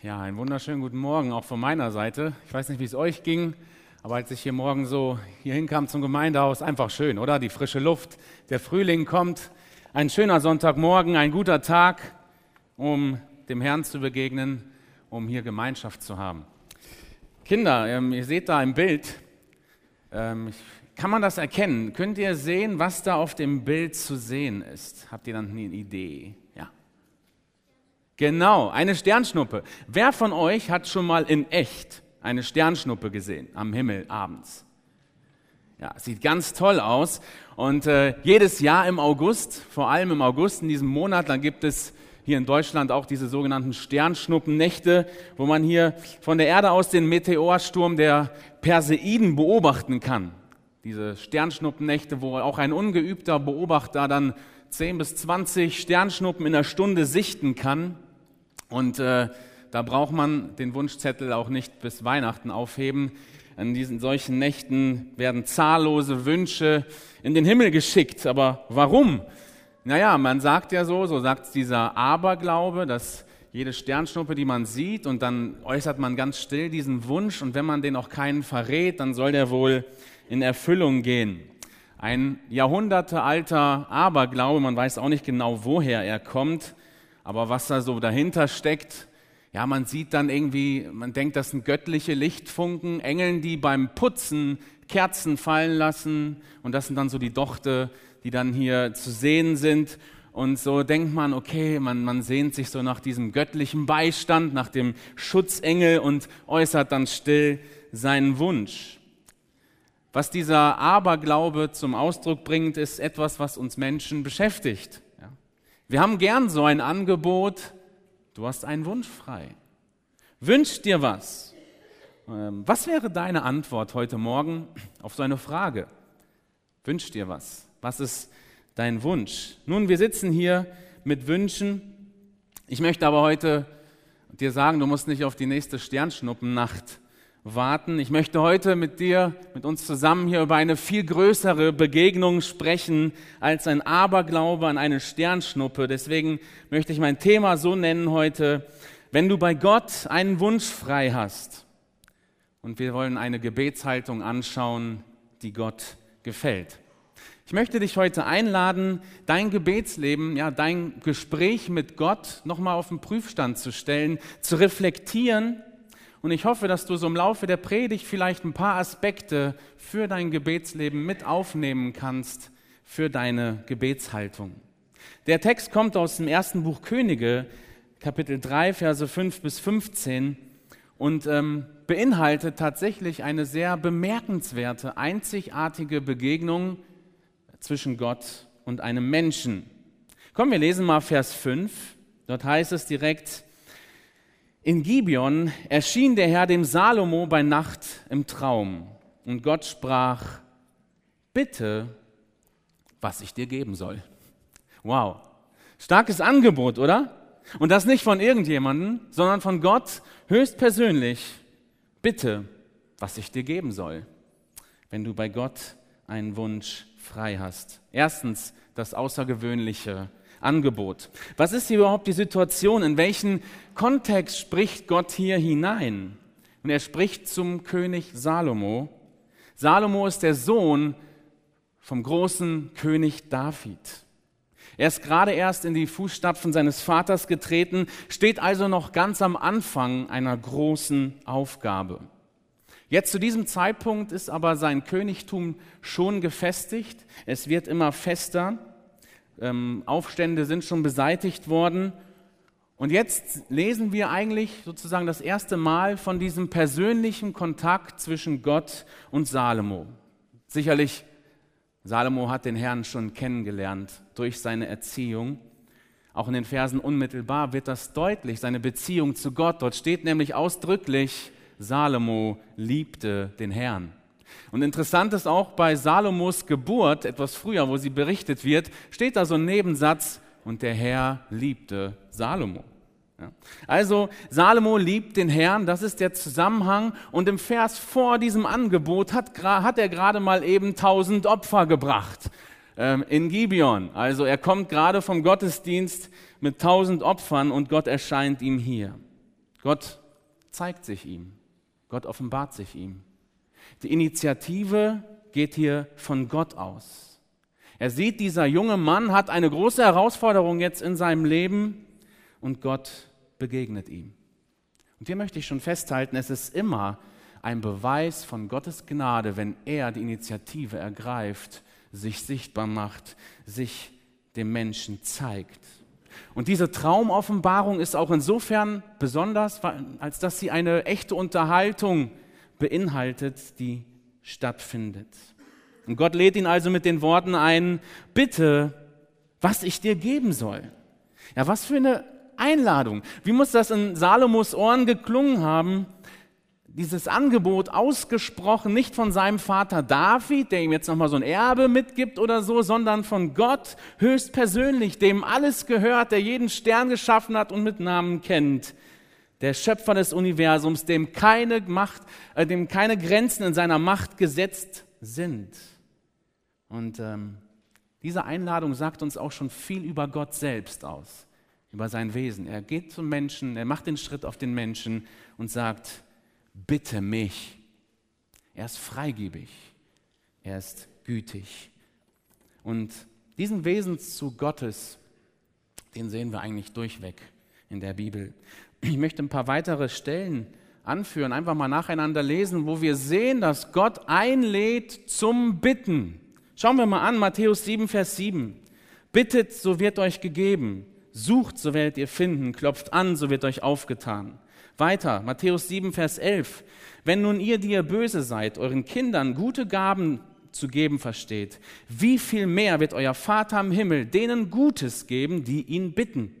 Ja, einen wunderschönen guten Morgen auch von meiner Seite. Ich weiß nicht, wie es euch ging, aber als ich hier morgen so hier hinkam zum Gemeindehaus, einfach schön, oder? Die frische Luft, der Frühling kommt. Ein schöner Sonntagmorgen, ein guter Tag, um dem Herrn zu begegnen, um hier Gemeinschaft zu haben. Kinder, ähm, ihr seht da im Bild, ähm, kann man das erkennen? Könnt ihr sehen, was da auf dem Bild zu sehen ist? Habt ihr dann eine Idee? Genau, eine Sternschnuppe. Wer von euch hat schon mal in echt eine Sternschnuppe gesehen am Himmel abends? Ja, sieht ganz toll aus. Und äh, jedes Jahr im August, vor allem im August in diesem Monat, dann gibt es hier in Deutschland auch diese sogenannten Sternschnuppennächte, wo man hier von der Erde aus den Meteorsturm der Perseiden beobachten kann. Diese Sternschnuppennächte, wo auch ein ungeübter Beobachter dann 10 bis 20 Sternschnuppen in der Stunde sichten kann. Und äh, da braucht man den Wunschzettel auch nicht bis Weihnachten aufheben. In diesen solchen Nächten werden zahllose Wünsche in den Himmel geschickt. Aber warum? Naja, man sagt ja so, so sagt dieser Aberglaube, dass jede Sternschnuppe, die man sieht, und dann äußert man ganz still diesen Wunsch, und wenn man den auch keinen verrät, dann soll der wohl in Erfüllung gehen. Ein jahrhundertealter Aberglaube, man weiß auch nicht genau, woher er kommt, aber was da so dahinter steckt, ja, man sieht dann irgendwie, man denkt, das sind göttliche Lichtfunken, Engeln, die beim Putzen Kerzen fallen lassen. Und das sind dann so die Dochte, die dann hier zu sehen sind. Und so denkt man, okay, man, man sehnt sich so nach diesem göttlichen Beistand, nach dem Schutzengel und äußert dann still seinen Wunsch. Was dieser Aberglaube zum Ausdruck bringt, ist etwas, was uns Menschen beschäftigt. Wir haben gern so ein Angebot, du hast einen Wunsch frei. Wünsch dir was. Ähm, was wäre deine Antwort heute Morgen auf so eine Frage? Wünsch dir was. Was ist dein Wunsch? Nun, wir sitzen hier mit Wünschen. Ich möchte aber heute dir sagen, du musst nicht auf die nächste Sternschnuppennacht warten. Ich möchte heute mit dir, mit uns zusammen hier über eine viel größere Begegnung sprechen als ein Aberglaube an eine Sternschnuppe. Deswegen möchte ich mein Thema so nennen heute, wenn du bei Gott einen Wunsch frei hast. Und wir wollen eine Gebetshaltung anschauen, die Gott gefällt. Ich möchte dich heute einladen, dein Gebetsleben, ja, dein Gespräch mit Gott nochmal auf den Prüfstand zu stellen, zu reflektieren und ich hoffe, dass du so im Laufe der Predigt vielleicht ein paar Aspekte für dein Gebetsleben mit aufnehmen kannst, für deine Gebetshaltung. Der Text kommt aus dem ersten Buch Könige, Kapitel 3, Verse 5 bis 15 und ähm, beinhaltet tatsächlich eine sehr bemerkenswerte, einzigartige Begegnung zwischen Gott und einem Menschen. Komm, wir lesen mal Vers 5. Dort heißt es direkt, in Gibeon erschien der Herr dem Salomo bei Nacht im Traum und Gott sprach, bitte, was ich dir geben soll. Wow, starkes Angebot, oder? Und das nicht von irgendjemandem, sondern von Gott höchstpersönlich. Bitte, was ich dir geben soll, wenn du bei Gott einen Wunsch frei hast. Erstens das Außergewöhnliche Angebot. Was ist hier überhaupt die Situation? In welchen Kontext spricht Gott hier hinein? Und er spricht zum König Salomo. Salomo ist der Sohn vom großen König David. Er ist gerade erst in die Fußstapfen seines Vaters getreten, steht also noch ganz am Anfang einer großen Aufgabe. Jetzt zu diesem Zeitpunkt ist aber sein Königtum schon gefestigt. Es wird immer fester ähm, Aufstände sind schon beseitigt worden. Und jetzt lesen wir eigentlich sozusagen das erste Mal von diesem persönlichen Kontakt zwischen Gott und Salomo. Sicherlich, Salomo hat den Herrn schon kennengelernt durch seine Erziehung. Auch in den Versen unmittelbar wird das deutlich, seine Beziehung zu Gott. Dort steht nämlich ausdrücklich, Salomo liebte den Herrn. Und interessant ist auch bei Salomos Geburt, etwas früher, wo sie berichtet wird, steht da so ein Nebensatz, und der Herr liebte Salomo. Ja. Also Salomo liebt den Herrn, das ist der Zusammenhang. Und im Vers vor diesem Angebot hat, hat er gerade mal eben tausend Opfer gebracht ähm, in Gibeon. Also er kommt gerade vom Gottesdienst mit tausend Opfern und Gott erscheint ihm hier. Gott zeigt sich ihm. Gott offenbart sich ihm. Die Initiative geht hier von Gott aus. Er sieht, dieser junge Mann hat eine große Herausforderung jetzt in seinem Leben und Gott begegnet ihm. Und hier möchte ich schon festhalten, es ist immer ein Beweis von Gottes Gnade, wenn er die Initiative ergreift, sich sichtbar macht, sich dem Menschen zeigt. Und diese Traumoffenbarung ist auch insofern besonders, als dass sie eine echte Unterhaltung beinhaltet, die stattfindet. Und Gott lädt ihn also mit den Worten ein, bitte, was ich dir geben soll. Ja, was für eine Einladung. Wie muss das in Salomos Ohren geklungen haben? Dieses Angebot ausgesprochen, nicht von seinem Vater David, der ihm jetzt nochmal so ein Erbe mitgibt oder so, sondern von Gott höchstpersönlich, dem alles gehört, der jeden Stern geschaffen hat und mit Namen kennt. Der Schöpfer des Universums, dem keine Macht, äh, dem keine Grenzen in seiner Macht gesetzt sind. Und ähm, diese Einladung sagt uns auch schon viel über Gott selbst aus über sein Wesen. Er geht zum Menschen, er macht den Schritt auf den Menschen und sagt, bitte mich. Er ist freigebig, er ist gütig. Und diesen Wesenszug Gottes, den sehen wir eigentlich durchweg in der Bibel. Ich möchte ein paar weitere Stellen anführen, einfach mal nacheinander lesen, wo wir sehen, dass Gott einlädt zum Bitten. Schauen wir mal an, Matthäus 7, Vers 7. Bittet, so wird euch gegeben. Sucht, so werdet ihr finden, klopft an, so wird euch aufgetan. Weiter, Matthäus 7, Vers 11. Wenn nun ihr, die ihr böse seid, euren Kindern gute Gaben zu geben versteht, wie viel mehr wird euer Vater im Himmel denen Gutes geben, die ihn bitten?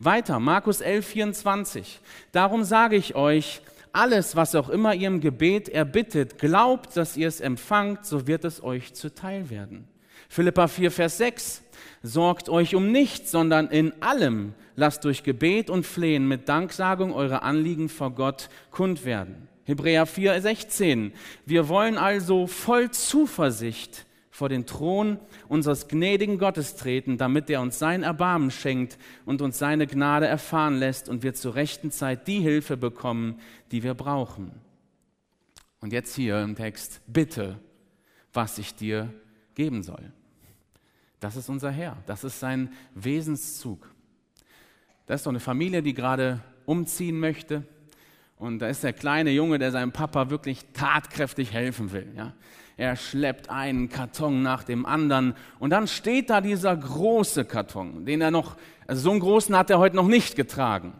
Weiter, Markus 11, 24. Darum sage ich euch, alles, was auch immer ihr im Gebet erbittet, glaubt, dass ihr es empfangt, so wird es euch zuteil werden. Philippa 4, Vers 6. Sorgt euch um nichts, sondern in allem lasst durch Gebet und Flehen mit Danksagung eure Anliegen vor Gott kund werden. Hebräer 4, 16. Wir wollen also voll Zuversicht vor den Thron unseres gnädigen Gottes treten, damit er uns sein Erbarmen schenkt und uns seine Gnade erfahren lässt und wir zur rechten Zeit die Hilfe bekommen, die wir brauchen. Und jetzt hier im Text, bitte, was ich dir geben soll. Das ist unser Herr, das ist sein Wesenszug. Da ist so eine Familie, die gerade umziehen möchte. Und da ist der kleine Junge, der seinem Papa wirklich tatkräftig helfen will. Ja? Er schleppt einen Karton nach dem anderen. Und dann steht da dieser große Karton, den er noch, also so einen großen hat er heute noch nicht getragen.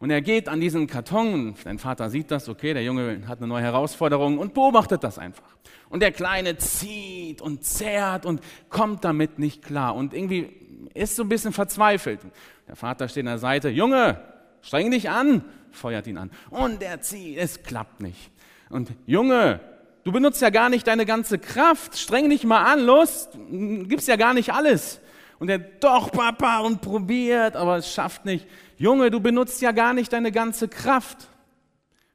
Und er geht an diesen Karton, sein Vater sieht das, okay, der Junge hat eine neue Herausforderung und beobachtet das einfach. Und der Kleine zieht und zerrt und kommt damit nicht klar und irgendwie ist so ein bisschen verzweifelt. Der Vater steht an der Seite, Junge, streng dich an, feuert ihn an. Und er zieht, es klappt nicht. Und Junge, du benutzt ja gar nicht deine ganze Kraft, streng dich mal an, los, gibst ja gar nicht alles. Und er, doch, Papa, und probiert, aber es schafft nicht. Junge, du benutzt ja gar nicht deine ganze Kraft.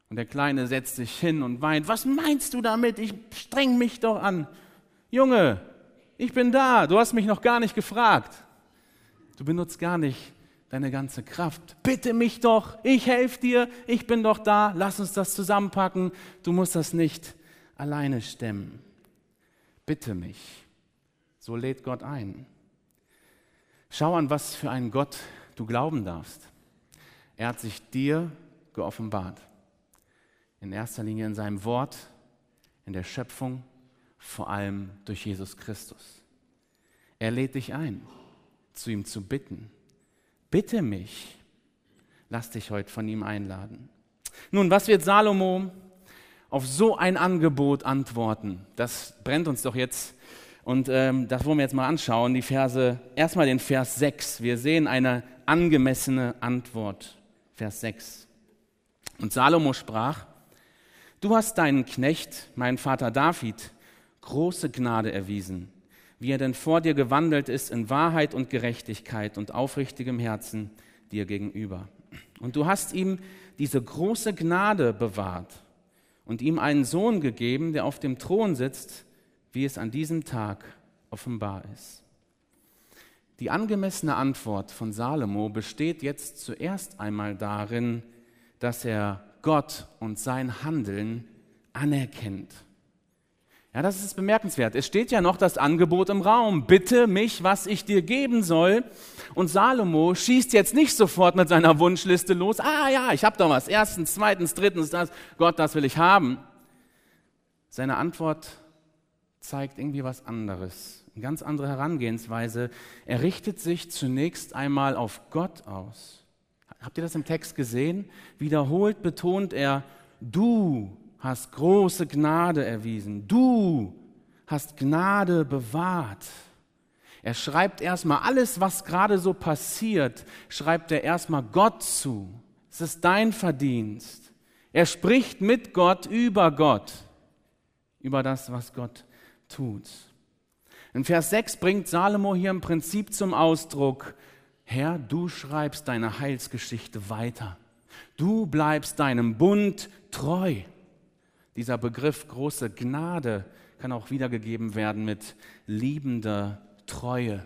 Und der Kleine setzt sich hin und weint. Was meinst du damit? Ich streng mich doch an. Junge, ich bin da. Du hast mich noch gar nicht gefragt. Du benutzt gar nicht deine ganze Kraft. Bitte mich doch. Ich helfe dir. Ich bin doch da. Lass uns das zusammenpacken. Du musst das nicht alleine stemmen. Bitte mich. So lädt Gott ein. Schau an, was für einen Gott du glauben darfst. Er hat sich dir geoffenbart. In erster Linie in seinem Wort, in der Schöpfung, vor allem durch Jesus Christus. Er lädt dich ein, zu ihm zu bitten. Bitte mich, lass dich heute von ihm einladen. Nun, was wird Salomo auf so ein Angebot antworten? Das brennt uns doch jetzt und ähm, das wollen wir jetzt mal anschauen, die Verse, erstmal den Vers 6. Wir sehen eine angemessene Antwort. Vers 6. Und Salomo sprach, du hast deinen Knecht, meinen Vater David, große Gnade erwiesen, wie er denn vor dir gewandelt ist in Wahrheit und Gerechtigkeit und aufrichtigem Herzen dir gegenüber. Und du hast ihm diese große Gnade bewahrt und ihm einen Sohn gegeben, der auf dem Thron sitzt, wie es an diesem Tag offenbar ist. Die angemessene Antwort von Salomo besteht jetzt zuerst einmal darin, dass er Gott und sein Handeln anerkennt. Ja, das ist bemerkenswert. Es steht ja noch das Angebot im Raum. Bitte mich, was ich dir geben soll. Und Salomo schießt jetzt nicht sofort mit seiner Wunschliste los. Ah ja, ich habe doch was. Erstens, zweitens, drittens, das. Gott, das will ich haben. Seine Antwort zeigt irgendwie was anderes. Eine ganz andere Herangehensweise. Er richtet sich zunächst einmal auf Gott aus. Habt ihr das im Text gesehen? Wiederholt betont er, du hast große Gnade erwiesen. Du hast Gnade bewahrt. Er schreibt erstmal alles, was gerade so passiert, schreibt er erstmal Gott zu. Es ist dein Verdienst. Er spricht mit Gott über Gott, über das, was Gott tut. In Vers 6 bringt Salomo hier im Prinzip zum Ausdruck, Herr, du schreibst deine Heilsgeschichte weiter. Du bleibst deinem Bund treu. Dieser Begriff große Gnade kann auch wiedergegeben werden mit liebender Treue.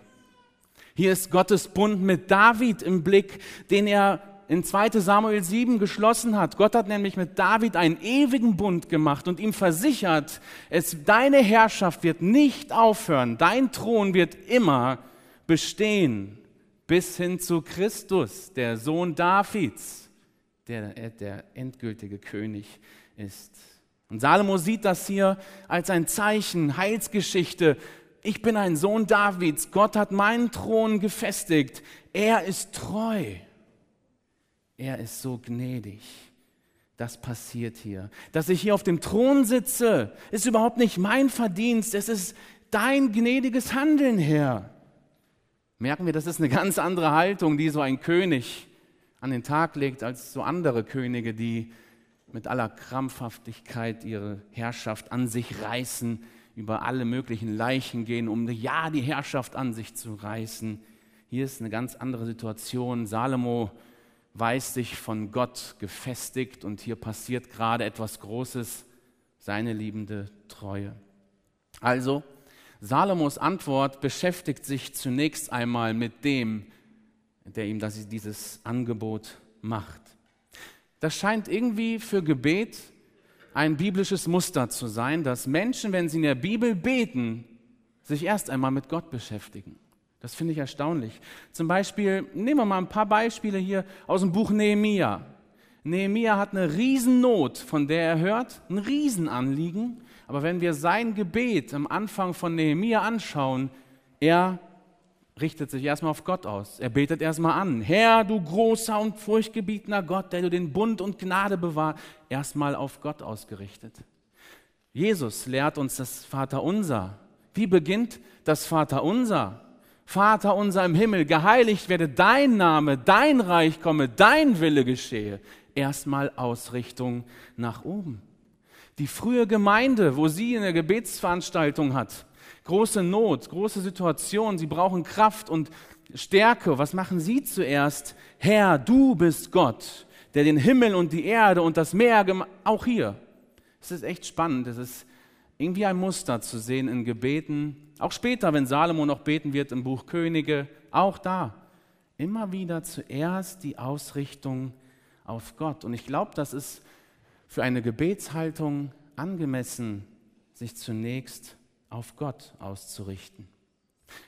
Hier ist Gottes Bund mit David im Blick, den er in 2 Samuel 7 geschlossen hat. Gott hat nämlich mit David einen ewigen Bund gemacht und ihm versichert, es, deine Herrschaft wird nicht aufhören, dein Thron wird immer bestehen, bis hin zu Christus, der Sohn Davids, der der endgültige König ist. Und Salomo sieht das hier als ein Zeichen, Heilsgeschichte. Ich bin ein Sohn Davids. Gott hat meinen Thron gefestigt. Er ist treu. Er ist so gnädig. Das passiert hier. Dass ich hier auf dem Thron sitze, ist überhaupt nicht mein Verdienst. Es ist dein gnädiges Handeln, Herr. Merken wir, das ist eine ganz andere Haltung, die so ein König an den Tag legt, als so andere Könige, die mit aller Krampfhaftigkeit ihre Herrschaft an sich reißen, über alle möglichen Leichen gehen, um ja die Herrschaft an sich zu reißen. Hier ist eine ganz andere Situation. Salomo weiß sich von Gott gefestigt und hier passiert gerade etwas Großes, seine liebende Treue. Also, Salomos Antwort beschäftigt sich zunächst einmal mit dem, der ihm dieses Angebot macht. Das scheint irgendwie für Gebet ein biblisches Muster zu sein, dass Menschen, wenn sie in der Bibel beten, sich erst einmal mit Gott beschäftigen. Das finde ich erstaunlich. Zum Beispiel, nehmen wir mal ein paar Beispiele hier aus dem Buch Nehemia. Nehemia hat eine Riesennot, von der er hört, ein Riesenanliegen. Aber wenn wir sein Gebet am Anfang von Nehemia anschauen, er richtet sich erstmal auf Gott aus. Er betet erstmal an. Herr, du großer und furchtgebietender Gott, der du den Bund und Gnade bewahrst, erstmal auf Gott ausgerichtet. Jesus lehrt uns das Vaterunser. Wie beginnt das Vaterunser? Vater unser im Himmel, geheiligt werde dein Name, dein Reich komme, dein Wille geschehe. Erstmal Ausrichtung nach oben. Die frühe Gemeinde, wo sie eine Gebetsveranstaltung hat, große Not, große Situation, sie brauchen Kraft und Stärke. Was machen sie zuerst? Herr, du bist Gott, der den Himmel und die Erde und das Meer gemacht Auch hier. Es ist echt spannend. Es ist irgendwie ein Muster zu sehen in Gebeten. Auch später, wenn Salomo noch beten wird im Buch Könige, auch da. Immer wieder zuerst die Ausrichtung auf Gott. Und ich glaube, das ist für eine Gebetshaltung angemessen, sich zunächst auf Gott auszurichten.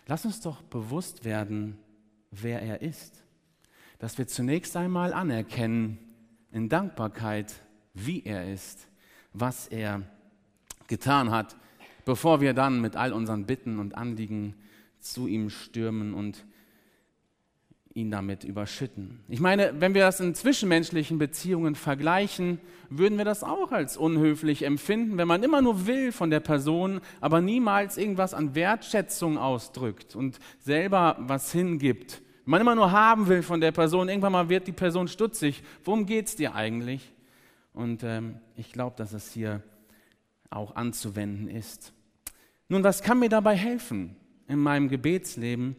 Lass uns doch bewusst werden, wer er ist. Dass wir zunächst einmal anerkennen in Dankbarkeit, wie er ist, was er getan hat, bevor wir dann mit all unseren Bitten und Anliegen zu ihm stürmen und ihn damit überschütten. Ich meine, wenn wir das in zwischenmenschlichen Beziehungen vergleichen, würden wir das auch als unhöflich empfinden, wenn man immer nur will von der Person, aber niemals irgendwas an Wertschätzung ausdrückt und selber was hingibt. Wenn man immer nur haben will von der Person, irgendwann mal wird die Person stutzig. Worum geht es dir eigentlich? Und ähm, ich glaube, dass es hier auch anzuwenden ist. Nun, was kann mir dabei helfen in meinem Gebetsleben?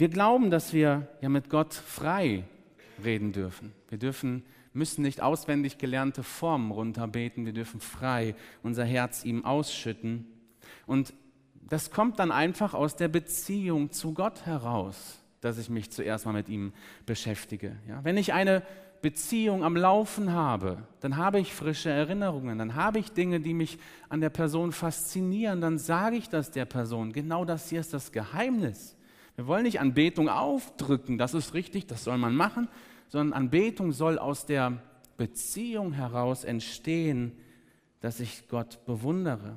Wir glauben, dass wir ja mit Gott frei reden dürfen. Wir dürfen, müssen nicht auswendig gelernte Formen runterbeten, wir dürfen frei unser Herz ihm ausschütten. Und das kommt dann einfach aus der Beziehung zu Gott heraus, dass ich mich zuerst mal mit ihm beschäftige. Ja, wenn ich eine Beziehung am Laufen habe, dann habe ich frische Erinnerungen, dann habe ich Dinge, die mich an der Person faszinieren, dann sage ich das der Person. Genau das hier ist das Geheimnis. Wir wollen nicht Anbetung aufdrücken, das ist richtig, das soll man machen, sondern Anbetung soll aus der Beziehung heraus entstehen, dass ich Gott bewundere.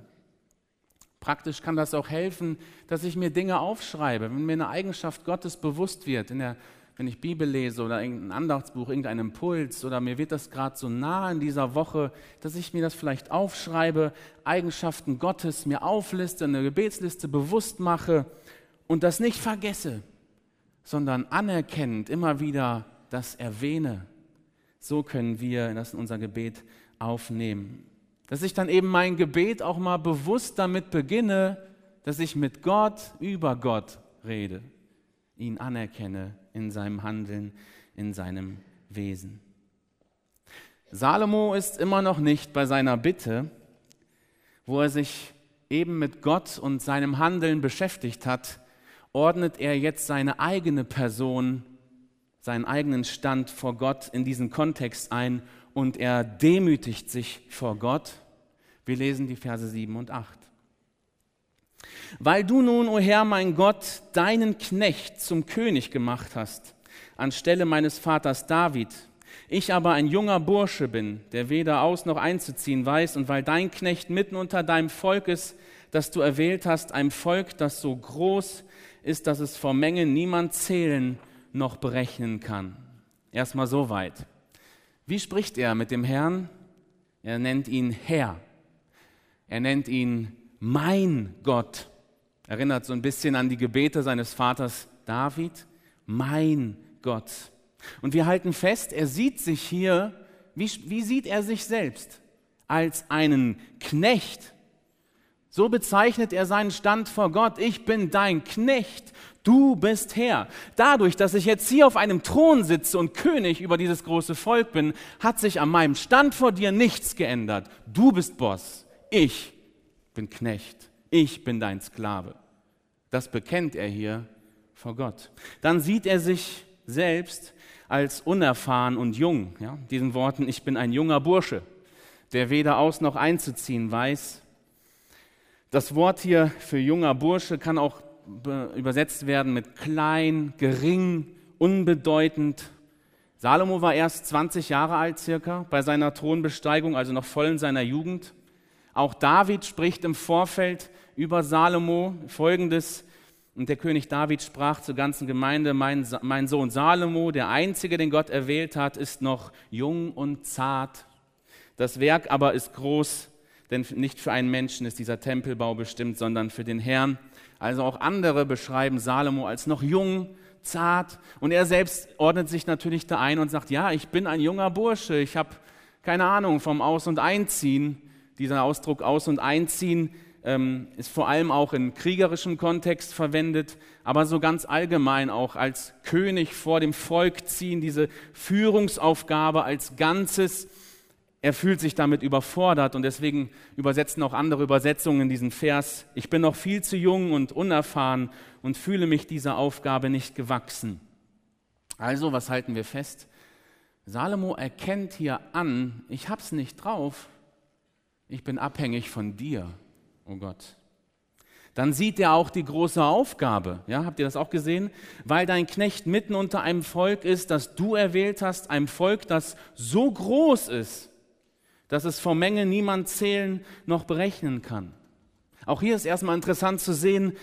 Praktisch kann das auch helfen, dass ich mir Dinge aufschreibe, wenn mir eine Eigenschaft Gottes bewusst wird, der, wenn ich Bibel lese oder irgendein Andachtsbuch, irgendein Impuls oder mir wird das gerade so nah in dieser Woche, dass ich mir das vielleicht aufschreibe, Eigenschaften Gottes mir aufliste, eine Gebetsliste bewusst mache und das nicht vergesse, sondern anerkennend immer wieder das erwähne. So können wir das in unser Gebet aufnehmen. Dass ich dann eben mein Gebet auch mal bewusst damit beginne, dass ich mit Gott über Gott rede, ihn anerkenne in seinem Handeln, in seinem Wesen. Salomo ist immer noch nicht bei seiner Bitte, wo er sich eben mit Gott und seinem Handeln beschäftigt hat, ordnet er jetzt seine eigene Person, seinen eigenen Stand vor Gott in diesen Kontext ein und er demütigt sich vor Gott. Wir lesen die Verse 7 und 8. Weil du nun, o oh Herr, mein Gott, deinen Knecht zum König gemacht hast, anstelle meines Vaters David, ich aber ein junger Bursche bin, der weder aus noch einzuziehen weiß, und weil dein Knecht mitten unter deinem Volk ist, das du erwählt hast, ein Volk, das so groß ist, dass es vor Menge niemand zählen noch berechnen kann. Erstmal so weit. Wie spricht er mit dem Herrn? Er nennt ihn Herr. Er nennt ihn mein Gott. Erinnert so ein bisschen an die Gebete seines Vaters David. Mein Gott. Und wir halten fest, er sieht sich hier, wie, wie sieht er sich selbst? Als einen Knecht so bezeichnet er seinen Stand vor Gott. Ich bin dein Knecht, du bist Herr. Dadurch, dass ich jetzt hier auf einem Thron sitze und König über dieses große Volk bin, hat sich an meinem Stand vor dir nichts geändert. Du bist Boss, ich bin Knecht, ich bin dein Sklave. Das bekennt er hier vor Gott. Dann sieht er sich selbst als unerfahren und jung. Ja, diesen Worten, ich bin ein junger Bursche, der weder aus noch einzuziehen weiß das Wort hier für junger Bursche kann auch übersetzt werden mit klein, gering, unbedeutend. Salomo war erst 20 Jahre alt circa bei seiner Thronbesteigung, also noch voll in seiner Jugend. Auch David spricht im Vorfeld über Salomo folgendes. Und der König David sprach zur ganzen Gemeinde, mein, mein Sohn Salomo, der einzige, den Gott erwählt hat, ist noch jung und zart. Das Werk aber ist groß denn nicht für einen Menschen ist dieser Tempelbau bestimmt, sondern für den Herrn. Also auch andere beschreiben Salomo als noch jung, zart. Und er selbst ordnet sich natürlich da ein und sagt, ja, ich bin ein junger Bursche, ich habe keine Ahnung vom Aus- und Einziehen. Dieser Ausdruck Aus- und Einziehen ähm, ist vor allem auch in kriegerischem Kontext verwendet, aber so ganz allgemein auch als König vor dem Volk ziehen, diese Führungsaufgabe als Ganzes er fühlt sich damit überfordert und deswegen übersetzen auch andere Übersetzungen diesen Vers, ich bin noch viel zu jung und unerfahren und fühle mich dieser Aufgabe nicht gewachsen. Also, was halten wir fest? Salomo erkennt hier an, ich hab's nicht drauf, ich bin abhängig von dir, oh Gott. Dann sieht er auch die große Aufgabe. Ja, habt ihr das auch gesehen? Weil dein Knecht mitten unter einem Volk ist, das du erwählt hast, einem Volk, das so groß ist, dass es vor Menge niemand zählen noch berechnen kann. Auch hier ist erstmal interessant zu sehen,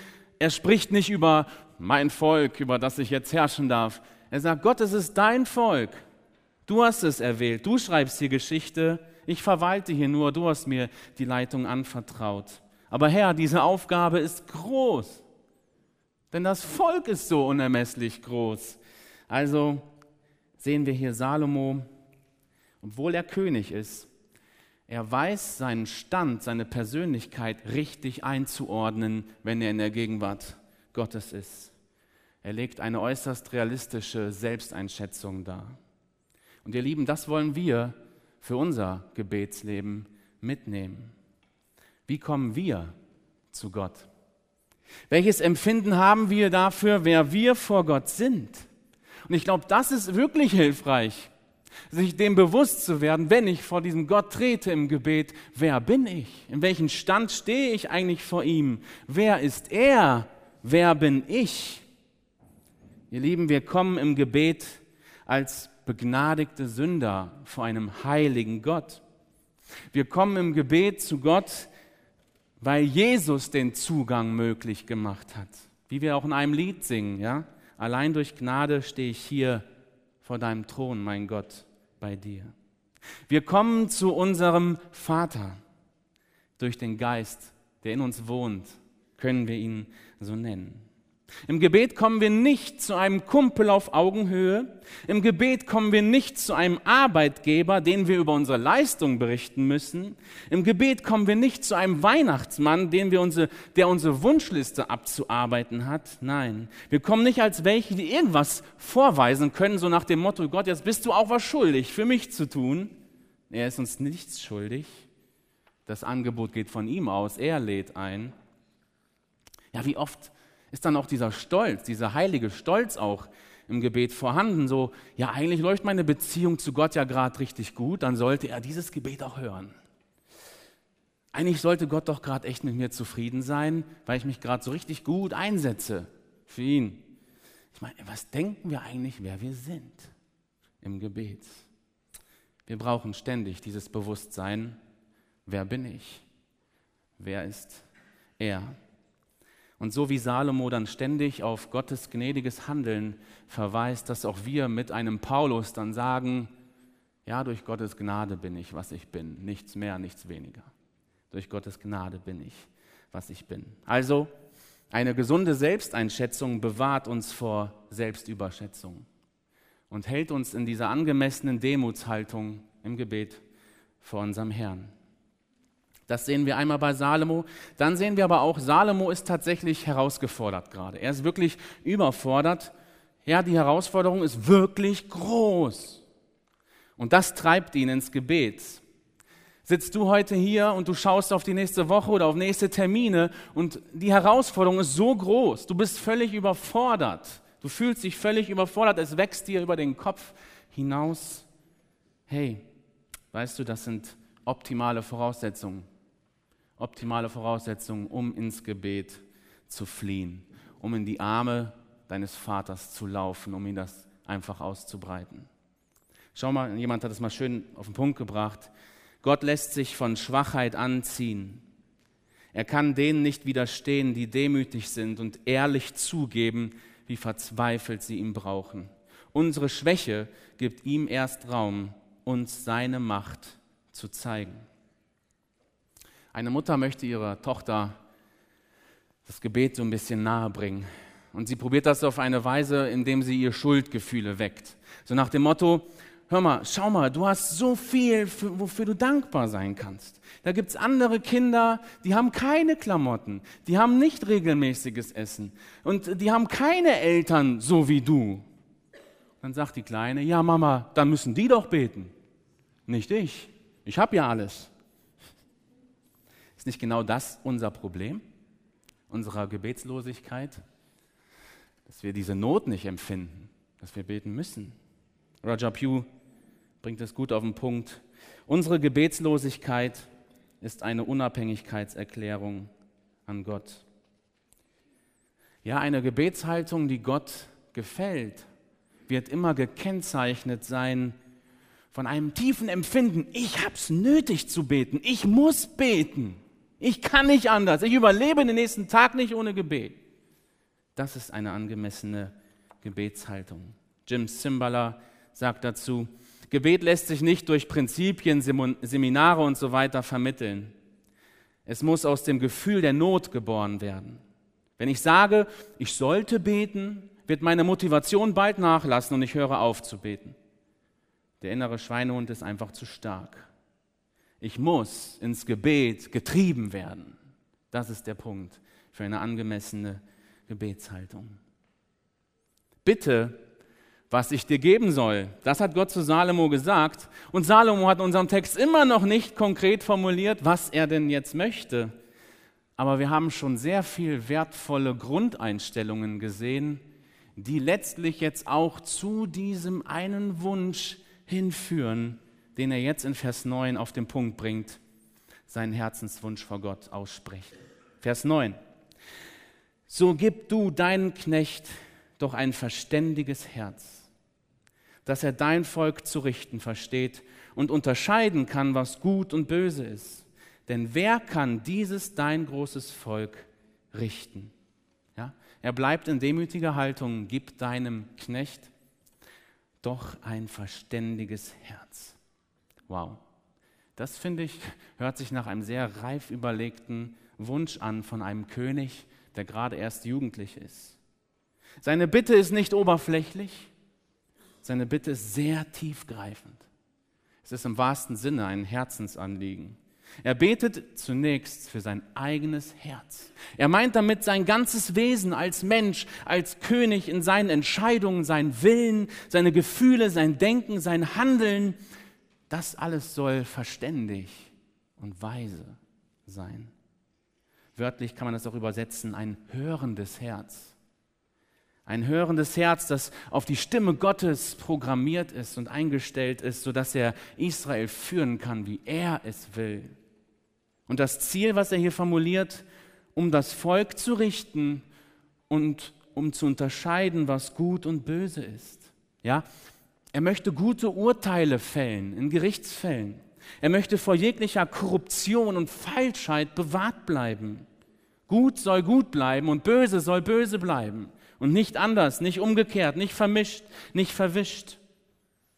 er spricht nicht über mein Volk, über das ich jetzt herrschen darf. Er sagt, Gott, es ist dein Volk. Du hast es erwählt, du schreibst die Geschichte, ich verwalte hier nur, du hast mir die Leitung anvertraut. Aber Herr, diese Aufgabe ist groß, denn das Volk ist so unermesslich groß. Also sehen wir hier Salomo, obwohl er König ist, er weiß seinen Stand, seine Persönlichkeit richtig einzuordnen, wenn er in der Gegenwart Gottes ist. Er legt eine äußerst realistische Selbsteinschätzung dar. Und ihr Lieben, das wollen wir für unser Gebetsleben mitnehmen. Wie kommen wir zu Gott? Welches Empfinden haben wir dafür, wer wir vor Gott sind? Und ich glaube, das ist wirklich hilfreich, sich dem bewusst zu werden, wenn ich vor diesem Gott trete im Gebet, wer bin ich? In welchem Stand stehe ich eigentlich vor ihm? Wer ist er? Wer bin ich? Ihr Lieben, wir kommen im Gebet als begnadigte Sünder vor einem heiligen Gott. Wir kommen im Gebet zu Gott, weil Jesus den Zugang möglich gemacht hat. Wie wir auch in einem Lied singen, ja? Allein durch Gnade stehe ich hier vor deinem Thron, mein Gott, bei dir. Wir kommen zu unserem Vater. Durch den Geist, der in uns wohnt, können wir ihn so nennen. Im Gebet kommen wir nicht zu einem Kumpel auf Augenhöhe. Im Gebet kommen wir nicht zu einem Arbeitgeber, den wir über unsere Leistung berichten müssen. Im Gebet kommen wir nicht zu einem Weihnachtsmann, den wir unsere, der unsere Wunschliste abzuarbeiten hat. Nein, wir kommen nicht als welche, die irgendwas vorweisen können, so nach dem Motto, Gott, jetzt bist du auch was schuldig für mich zu tun. Er ist uns nichts schuldig. Das Angebot geht von ihm aus. Er lädt ein. Ja, wie oft ist dann auch dieser Stolz, dieser heilige Stolz auch im Gebet vorhanden. So, ja, eigentlich läuft meine Beziehung zu Gott ja gerade richtig gut, dann sollte er dieses Gebet auch hören. Eigentlich sollte Gott doch gerade echt mit mir zufrieden sein, weil ich mich gerade so richtig gut einsetze für ihn. Ich meine, was denken wir eigentlich, wer wir sind im Gebet? Wir brauchen ständig dieses Bewusstsein, wer bin ich? Wer ist er? Und so wie Salomo dann ständig auf Gottes gnädiges Handeln verweist, dass auch wir mit einem Paulus dann sagen, ja, durch Gottes Gnade bin ich, was ich bin, nichts mehr, nichts weniger. Durch Gottes Gnade bin ich, was ich bin. Also eine gesunde Selbsteinschätzung bewahrt uns vor Selbstüberschätzung und hält uns in dieser angemessenen Demutshaltung im Gebet vor unserem Herrn. Das sehen wir einmal bei Salomo. Dann sehen wir aber auch, Salomo ist tatsächlich herausgefordert gerade. Er ist wirklich überfordert. Ja, die Herausforderung ist wirklich groß. Und das treibt ihn ins Gebet. Sitzt du heute hier und du schaust auf die nächste Woche oder auf nächste Termine und die Herausforderung ist so groß. Du bist völlig überfordert. Du fühlst dich völlig überfordert. Es wächst dir über den Kopf hinaus. Hey, weißt du, das sind optimale Voraussetzungen optimale Voraussetzungen, um ins Gebet zu fliehen, um in die Arme deines Vaters zu laufen, um ihn das einfach auszubreiten. Schau mal, jemand hat es mal schön auf den Punkt gebracht. Gott lässt sich von Schwachheit anziehen. Er kann denen nicht widerstehen, die demütig sind und ehrlich zugeben, wie verzweifelt sie ihn brauchen. Unsere Schwäche gibt ihm erst Raum, uns seine Macht zu zeigen. Eine Mutter möchte ihrer Tochter das Gebet so ein bisschen nahe bringen. Und sie probiert das auf eine Weise, indem sie ihr Schuldgefühle weckt. So nach dem Motto, hör mal, schau mal, du hast so viel, für, wofür du dankbar sein kannst. Da gibt es andere Kinder, die haben keine Klamotten, die haben nicht regelmäßiges Essen und die haben keine Eltern so wie du. Dann sagt die Kleine, ja Mama, dann müssen die doch beten, nicht ich. Ich habe ja alles. Nicht genau das unser Problem, unserer Gebetslosigkeit? Dass wir diese Not nicht empfinden, dass wir beten müssen. Roger Pugh bringt es gut auf den Punkt. Unsere Gebetslosigkeit ist eine Unabhängigkeitserklärung an Gott. Ja, eine Gebetshaltung, die Gott gefällt, wird immer gekennzeichnet sein von einem tiefen Empfinden, ich habe es nötig zu beten, ich muss beten. Ich kann nicht anders. Ich überlebe den nächsten Tag nicht ohne Gebet. Das ist eine angemessene Gebetshaltung. Jim Simbala sagt dazu, Gebet lässt sich nicht durch Prinzipien, Seminare und so weiter vermitteln. Es muss aus dem Gefühl der Not geboren werden. Wenn ich sage, ich sollte beten, wird meine Motivation bald nachlassen und ich höre auf zu beten. Der innere Schweinehund ist einfach zu stark. Ich muss ins Gebet getrieben werden. Das ist der Punkt für eine angemessene Gebetshaltung. Bitte, was ich dir geben soll. Das hat Gott zu Salomo gesagt. Und Salomo hat in unserem Text immer noch nicht konkret formuliert, was er denn jetzt möchte. Aber wir haben schon sehr viel wertvolle Grundeinstellungen gesehen, die letztlich jetzt auch zu diesem einen Wunsch hinführen, den er jetzt in Vers 9 auf den Punkt bringt, seinen Herzenswunsch vor Gott ausspricht. Vers 9. So gib du deinen Knecht doch ein verständiges Herz, dass er dein Volk zu richten versteht und unterscheiden kann, was gut und böse ist. Denn wer kann dieses dein großes Volk richten? Ja? Er bleibt in demütiger Haltung, gib deinem Knecht doch ein verständiges Herz. Wow. Das finde ich, hört sich nach einem sehr reif überlegten Wunsch an von einem König, der gerade erst jugendlich ist. Seine Bitte ist nicht oberflächlich, seine Bitte ist sehr tiefgreifend. Es ist im wahrsten Sinne ein Herzensanliegen. Er betet zunächst für sein eigenes Herz. Er meint damit sein ganzes Wesen als Mensch, als König in seinen Entscheidungen, seinen Willen, seine Gefühle, sein Denken, sein Handeln. Das alles soll verständig und weise sein. Wörtlich kann man das auch übersetzen, ein hörendes Herz. Ein hörendes Herz, das auf die Stimme Gottes programmiert ist und eingestellt ist, sodass er Israel führen kann, wie er es will. Und das Ziel, was er hier formuliert, um das Volk zu richten und um zu unterscheiden, was gut und böse ist. Ja, er möchte gute Urteile fällen in Gerichtsfällen. Er möchte vor jeglicher Korruption und Falschheit bewahrt bleiben. Gut soll gut bleiben und böse soll böse bleiben. Und nicht anders, nicht umgekehrt, nicht vermischt, nicht verwischt.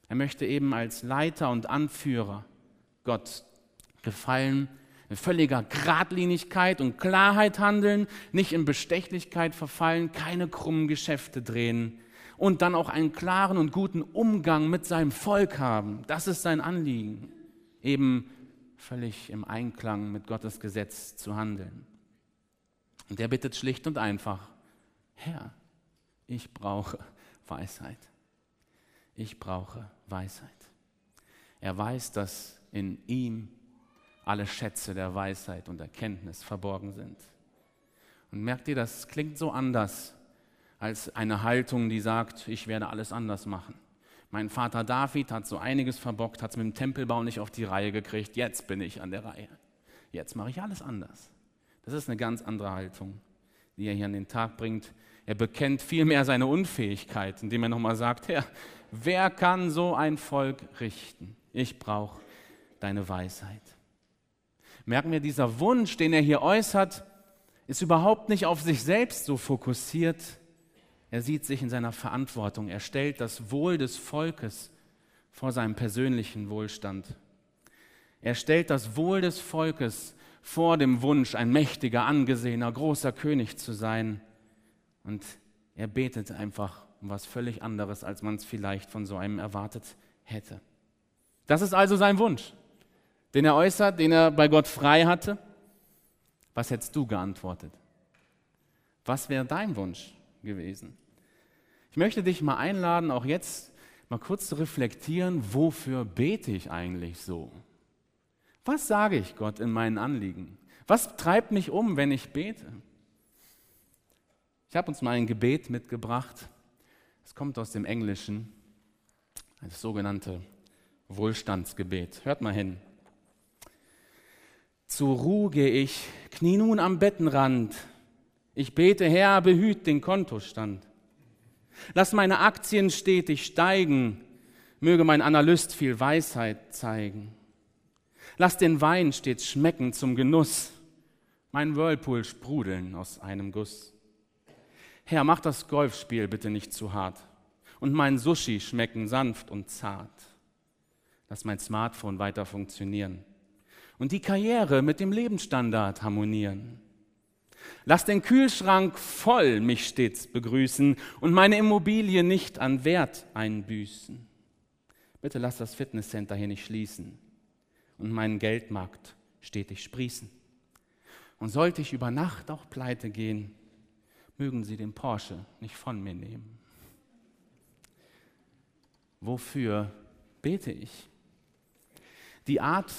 Er möchte eben als Leiter und Anführer Gott gefallen, in völliger Gradlinigkeit und Klarheit handeln, nicht in Bestechlichkeit verfallen, keine krummen Geschäfte drehen und dann auch einen klaren und guten Umgang mit seinem Volk haben. Das ist sein Anliegen, eben völlig im Einklang mit Gottes Gesetz zu handeln. Und er bittet schlicht und einfach, Herr, ich brauche Weisheit. Ich brauche Weisheit. Er weiß, dass in ihm alle Schätze der Weisheit und Erkenntnis verborgen sind. Und merkt ihr, das klingt so anders als eine Haltung, die sagt, ich werde alles anders machen. Mein Vater David hat so einiges verbockt, hat es mit dem Tempelbau nicht auf die Reihe gekriegt, jetzt bin ich an der Reihe. Jetzt mache ich alles anders. Das ist eine ganz andere Haltung, die er hier an den Tag bringt. Er bekennt vielmehr seine Unfähigkeit, indem er nochmal sagt, Herr, wer kann so ein Volk richten? Ich brauche deine Weisheit. Merken wir, dieser Wunsch, den er hier äußert, ist überhaupt nicht auf sich selbst so fokussiert. Er sieht sich in seiner Verantwortung. Er stellt das Wohl des Volkes vor seinem persönlichen Wohlstand. Er stellt das Wohl des Volkes vor dem Wunsch, ein mächtiger, angesehener, großer König zu sein. Und er betet einfach um was völlig anderes, als man es vielleicht von so einem erwartet hätte. Das ist also sein Wunsch, den er äußert, den er bei Gott frei hatte. Was hättest du geantwortet? Was wäre dein Wunsch gewesen? Ich möchte dich mal einladen, auch jetzt mal kurz zu reflektieren, wofür bete ich eigentlich so? Was sage ich Gott in meinen Anliegen? Was treibt mich um, wenn ich bete? Ich habe uns mal ein Gebet mitgebracht. Es kommt aus dem Englischen, das sogenannte Wohlstandsgebet. Hört mal hin. Zur Ruhe gehe ich, knie nun am Bettenrand. Ich bete, Herr, behüt den Kontostand. Lass meine Aktien stetig steigen, möge mein Analyst viel Weisheit zeigen. Lass den Wein stets schmecken zum Genuss, mein Whirlpool sprudeln aus einem Guss. Herr, mach das Golfspiel bitte nicht zu hart und mein Sushi schmecken sanft und zart. Lass mein Smartphone weiter funktionieren und die Karriere mit dem Lebensstandard harmonieren. Lass den Kühlschrank voll mich stets begrüßen und meine Immobilie nicht an Wert einbüßen. Bitte lass das Fitnesscenter hier nicht schließen und meinen Geldmarkt stetig sprießen. Und sollte ich über Nacht auch pleite gehen, mögen Sie den Porsche nicht von mir nehmen. Wofür bete ich? Die Art,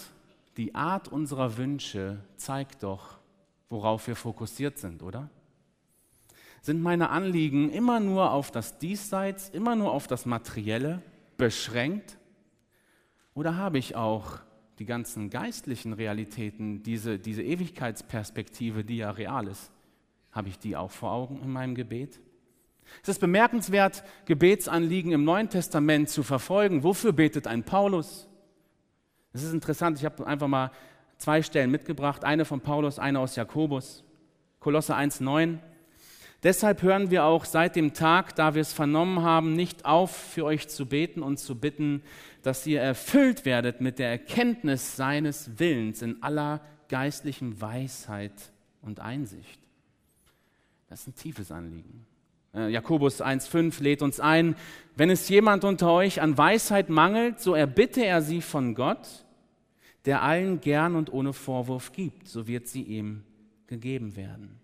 die Art unserer Wünsche zeigt doch, worauf wir fokussiert sind, oder? Sind meine Anliegen immer nur auf das Diesseits, immer nur auf das Materielle beschränkt? Oder habe ich auch die ganzen geistlichen Realitäten, diese, diese Ewigkeitsperspektive, die ja real ist, habe ich die auch vor Augen in meinem Gebet? Es ist bemerkenswert, Gebetsanliegen im Neuen Testament zu verfolgen. Wofür betet ein Paulus? Es ist interessant, ich habe einfach mal zwei Stellen mitgebracht, eine von Paulus, eine aus Jakobus. Kolosse 1,9. Deshalb hören wir auch seit dem Tag, da wir es vernommen haben, nicht auf, für euch zu beten und zu bitten, dass ihr erfüllt werdet mit der Erkenntnis seines Willens in aller geistlichen Weisheit und Einsicht. Das ist ein tiefes Anliegen. Äh, Jakobus 1.5 lädt uns ein, wenn es jemand unter euch an Weisheit mangelt, so erbitte er sie von Gott, der allen gern und ohne Vorwurf gibt, so wird sie ihm gegeben werden.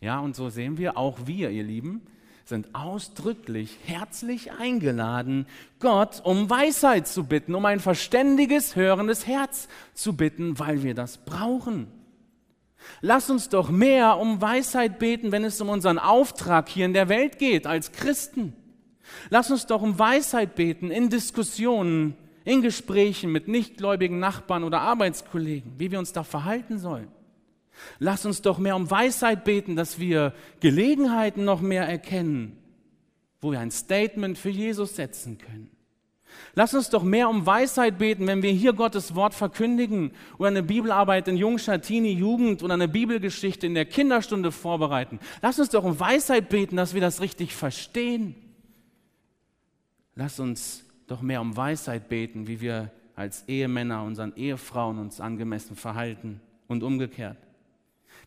Ja, und so sehen wir, auch wir, ihr Lieben, sind ausdrücklich, herzlich eingeladen, Gott um Weisheit zu bitten, um ein verständiges, hörendes Herz zu bitten, weil wir das brauchen. Lass uns doch mehr um Weisheit beten, wenn es um unseren Auftrag hier in der Welt geht als Christen. Lass uns doch um Weisheit beten in Diskussionen, in Gesprächen mit nichtgläubigen Nachbarn oder Arbeitskollegen, wie wir uns da verhalten sollen. Lass uns doch mehr um Weisheit beten, dass wir Gelegenheiten noch mehr erkennen, wo wir ein Statement für Jesus setzen können. Lass uns doch mehr um Weisheit beten, wenn wir hier Gottes Wort verkündigen oder eine Bibelarbeit in Jungschatini Jugend oder eine Bibelgeschichte in der Kinderstunde vorbereiten. Lass uns doch um Weisheit beten, dass wir das richtig verstehen. Lass uns doch mehr um Weisheit beten, wie wir als Ehemänner unseren Ehefrauen uns angemessen verhalten und umgekehrt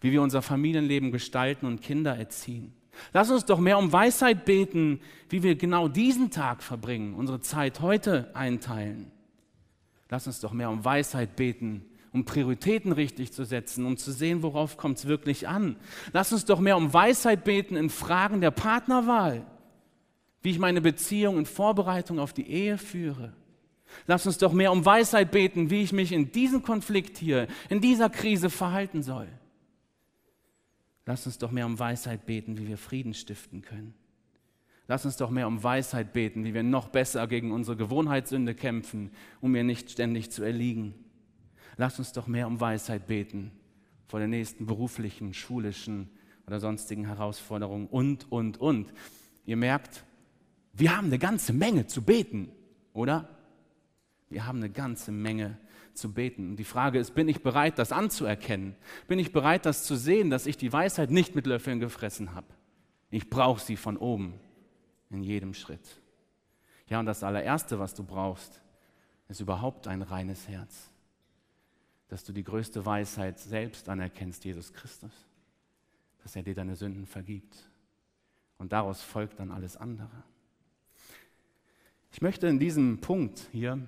wie wir unser Familienleben gestalten und Kinder erziehen. Lass uns doch mehr um Weisheit beten, wie wir genau diesen Tag verbringen, unsere Zeit heute einteilen. Lass uns doch mehr um Weisheit beten, um Prioritäten richtig zu setzen, um zu sehen, worauf kommt es wirklich an. Lass uns doch mehr um Weisheit beten in Fragen der Partnerwahl, wie ich meine Beziehung in Vorbereitung auf die Ehe führe. Lass uns doch mehr um Weisheit beten, wie ich mich in diesem Konflikt hier, in dieser Krise verhalten soll. Lass uns doch mehr um Weisheit beten, wie wir Frieden stiften können. Lass uns doch mehr um Weisheit beten, wie wir noch besser gegen unsere Gewohnheitssünde kämpfen, um ihr nicht ständig zu erliegen. Lass uns doch mehr um Weisheit beten vor den nächsten beruflichen, schulischen oder sonstigen Herausforderungen und, und, und. Ihr merkt, wir haben eine ganze Menge zu beten, oder? Wir haben eine ganze Menge zu beten. Und die Frage ist, bin ich bereit, das anzuerkennen? Bin ich bereit, das zu sehen, dass ich die Weisheit nicht mit Löffeln gefressen habe? Ich brauche sie von oben, in jedem Schritt. Ja, und das allererste, was du brauchst, ist überhaupt ein reines Herz. Dass du die größte Weisheit selbst anerkennst, Jesus Christus. Dass er dir deine Sünden vergibt. Und daraus folgt dann alles andere. Ich möchte in diesem Punkt hier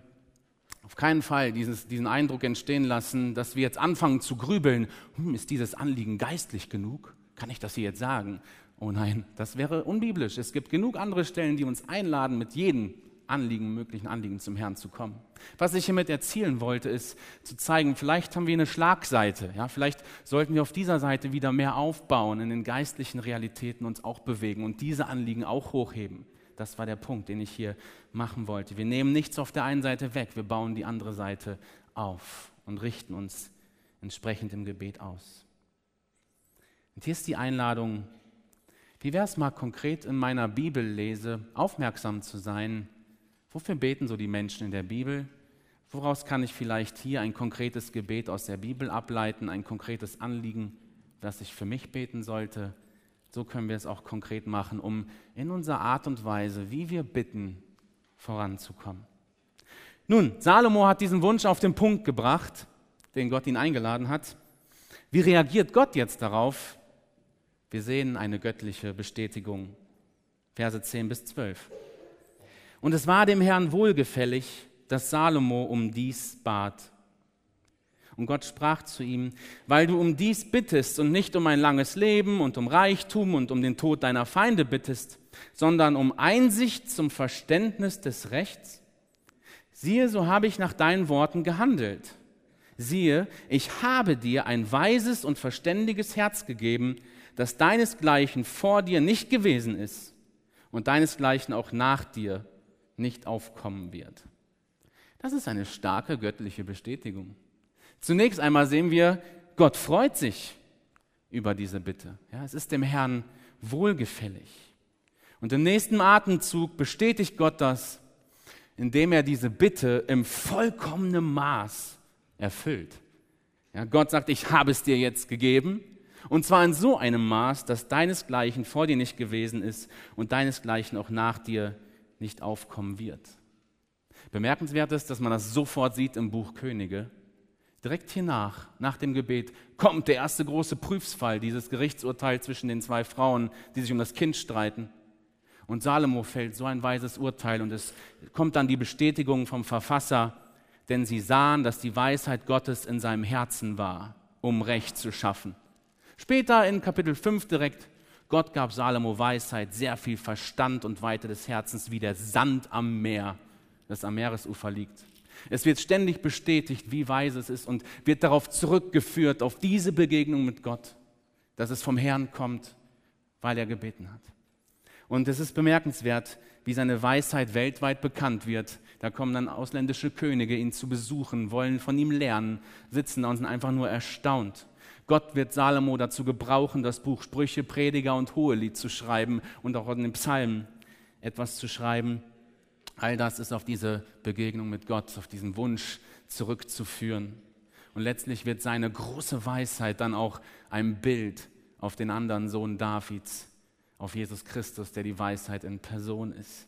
auf keinen Fall dieses, diesen Eindruck entstehen lassen, dass wir jetzt anfangen zu grübeln, hm, ist dieses Anliegen geistlich genug? Kann ich das hier jetzt sagen? Oh nein, das wäre unbiblisch. Es gibt genug andere Stellen, die uns einladen, mit jedem Anliegen, möglichen Anliegen zum Herrn zu kommen. Was ich hiermit erzielen wollte, ist zu zeigen, vielleicht haben wir eine Schlagseite. Ja, vielleicht sollten wir auf dieser Seite wieder mehr aufbauen, in den geistlichen Realitäten uns auch bewegen und diese Anliegen auch hochheben. Das war der Punkt, den ich hier machen wollte. Wir nehmen nichts auf der einen Seite weg, wir bauen die andere Seite auf und richten uns entsprechend im Gebet aus. Und hier ist die Einladung, wie wäre es mal konkret in meiner Bibellese aufmerksam zu sein, wofür beten so die Menschen in der Bibel? Woraus kann ich vielleicht hier ein konkretes Gebet aus der Bibel ableiten, ein konkretes Anliegen, das ich für mich beten sollte? So können wir es auch konkret machen, um in unserer Art und Weise, wie wir bitten, voranzukommen. Nun, Salomo hat diesen Wunsch auf den Punkt gebracht, den Gott ihn eingeladen hat. Wie reagiert Gott jetzt darauf? Wir sehen eine göttliche Bestätigung. Verse 10 bis 12. Und es war dem Herrn wohlgefällig, dass Salomo um dies bat. Und Gott sprach zu ihm, weil du um dies bittest und nicht um ein langes Leben und um Reichtum und um den Tod deiner Feinde bittest, sondern um Einsicht zum Verständnis des Rechts, siehe, so habe ich nach deinen Worten gehandelt. Siehe, ich habe dir ein weises und verständiges Herz gegeben, das deinesgleichen vor dir nicht gewesen ist und deinesgleichen auch nach dir nicht aufkommen wird. Das ist eine starke göttliche Bestätigung. Zunächst einmal sehen wir, Gott freut sich über diese Bitte. Ja, es ist dem Herrn wohlgefällig. Und im nächsten Atemzug bestätigt Gott das, indem er diese Bitte im vollkommenen Maß erfüllt. Ja, Gott sagt, ich habe es dir jetzt gegeben. Und zwar in so einem Maß, dass deinesgleichen vor dir nicht gewesen ist und deinesgleichen auch nach dir nicht aufkommen wird. Bemerkenswert ist, dass man das sofort sieht im Buch Könige. Direkt hiernach, nach dem Gebet, kommt der erste große Prüfsfall, dieses Gerichtsurteil zwischen den zwei Frauen, die sich um das Kind streiten. Und Salomo fällt so ein weises Urteil und es kommt dann die Bestätigung vom Verfasser, denn sie sahen, dass die Weisheit Gottes in seinem Herzen war, um Recht zu schaffen. Später in Kapitel 5 direkt, Gott gab Salomo Weisheit, sehr viel Verstand und Weite des Herzens wie der Sand am Meer, das am Meeresufer liegt. Es wird ständig bestätigt, wie weise es ist und wird darauf zurückgeführt, auf diese Begegnung mit Gott, dass es vom Herrn kommt, weil er gebeten hat. Und es ist bemerkenswert, wie seine Weisheit weltweit bekannt wird. Da kommen dann ausländische Könige, ihn zu besuchen, wollen von ihm lernen, sitzen da und sind einfach nur erstaunt. Gott wird Salomo dazu gebrauchen, das Buch Sprüche, Prediger und Hohelied zu schreiben und auch in den Psalmen etwas zu schreiben. All das ist auf diese Begegnung mit Gott, auf diesen Wunsch zurückzuführen. Und letztlich wird seine große Weisheit dann auch ein Bild auf den anderen Sohn Davids, auf Jesus Christus, der die Weisheit in Person ist.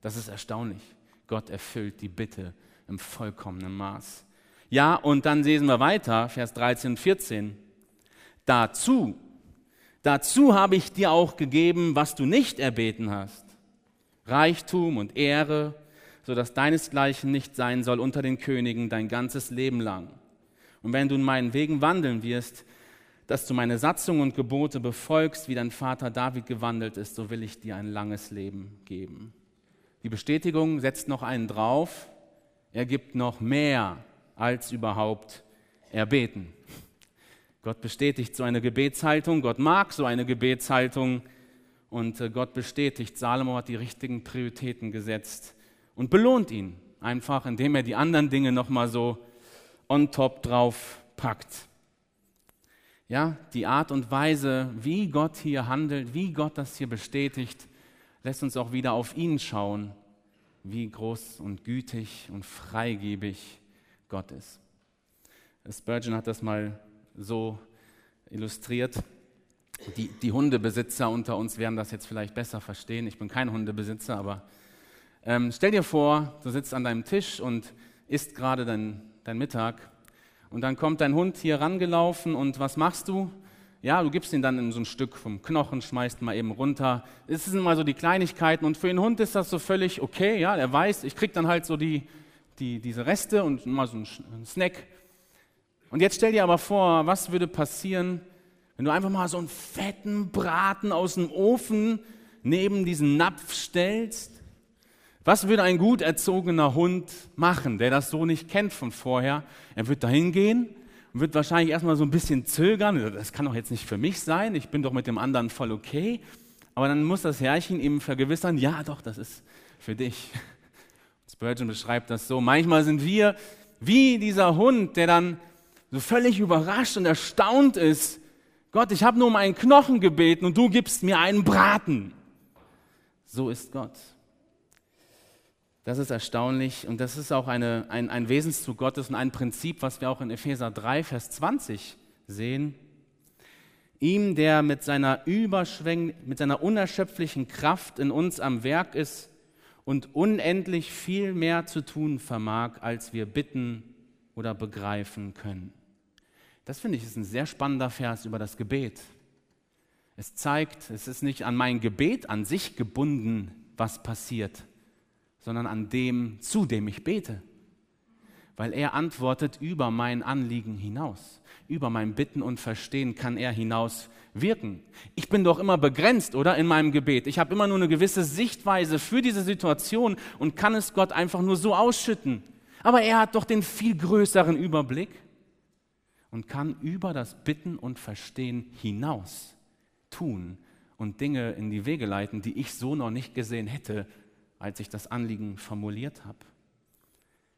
Das ist erstaunlich. Gott erfüllt die Bitte im vollkommenen Maß. Ja, und dann lesen wir weiter, Vers 13 und 14. Dazu, dazu habe ich dir auch gegeben, was du nicht erbeten hast. Reichtum und Ehre, so dass deinesgleichen nicht sein soll unter den Königen dein ganzes Leben lang. Und wenn du in meinen Wegen wandeln wirst, dass du meine Satzungen und Gebote befolgst, wie dein Vater David gewandelt ist, so will ich dir ein langes Leben geben. Die Bestätigung setzt noch einen drauf. Er gibt noch mehr als überhaupt erbeten. Gott bestätigt so eine Gebetshaltung. Gott mag so eine Gebetshaltung. Und äh, Gott bestätigt, Salomo hat die richtigen Prioritäten gesetzt und belohnt ihn einfach, indem er die anderen Dinge nochmal so on top drauf packt. Ja, die Art und Weise, wie Gott hier handelt, wie Gott das hier bestätigt, lässt uns auch wieder auf ihn schauen, wie groß und gütig und freigebig Gott ist. Spurgeon hat das mal so illustriert. Die, die, Hundebesitzer unter uns werden das jetzt vielleicht besser verstehen. Ich bin kein Hundebesitzer, aber ähm, stell dir vor, du sitzt an deinem Tisch und isst gerade dein, dein Mittag und dann kommt dein Hund hier rangelaufen und was machst du? Ja, du gibst ihn dann in so ein Stück vom Knochen, schmeißt mal eben runter. Es sind mal so die Kleinigkeiten und für den Hund ist das so völlig okay. Ja, er weiß, ich krieg dann halt so die, die, diese Reste und mal so einen Snack. Und jetzt stell dir aber vor, was würde passieren, wenn du einfach mal so einen fetten Braten aus dem Ofen neben diesen Napf stellst? Was würde ein gut erzogener Hund machen, der das so nicht kennt von vorher? Er wird dahin gehen und wird wahrscheinlich erstmal so ein bisschen zögern. Das kann doch jetzt nicht für mich sein. Ich bin doch mit dem anderen voll okay. Aber dann muss das Herrchen ihm vergewissern, ja doch, das ist für dich. Spurgeon beschreibt das so. Manchmal sind wir wie dieser Hund, der dann so völlig überrascht und erstaunt ist. Gott, ich habe nur um einen Knochen gebeten und du gibst mir einen Braten. So ist Gott. Das ist erstaunlich und das ist auch eine, ein, ein Wesenszug Gottes und ein Prinzip, was wir auch in Epheser 3, Vers 20 sehen. Ihm, der mit seiner, Überschwäng, mit seiner unerschöpflichen Kraft in uns am Werk ist und unendlich viel mehr zu tun vermag, als wir bitten oder begreifen können. Das finde ich ist ein sehr spannender Vers über das Gebet. Es zeigt, es ist nicht an mein Gebet an sich gebunden, was passiert, sondern an dem, zu dem ich bete. Weil er antwortet über mein Anliegen hinaus. Über mein Bitten und Verstehen kann er hinaus wirken. Ich bin doch immer begrenzt, oder? In meinem Gebet. Ich habe immer nur eine gewisse Sichtweise für diese Situation und kann es Gott einfach nur so ausschütten. Aber er hat doch den viel größeren Überblick und kann über das Bitten und Verstehen hinaus tun und Dinge in die Wege leiten, die ich so noch nicht gesehen hätte als ich das Anliegen formuliert habe.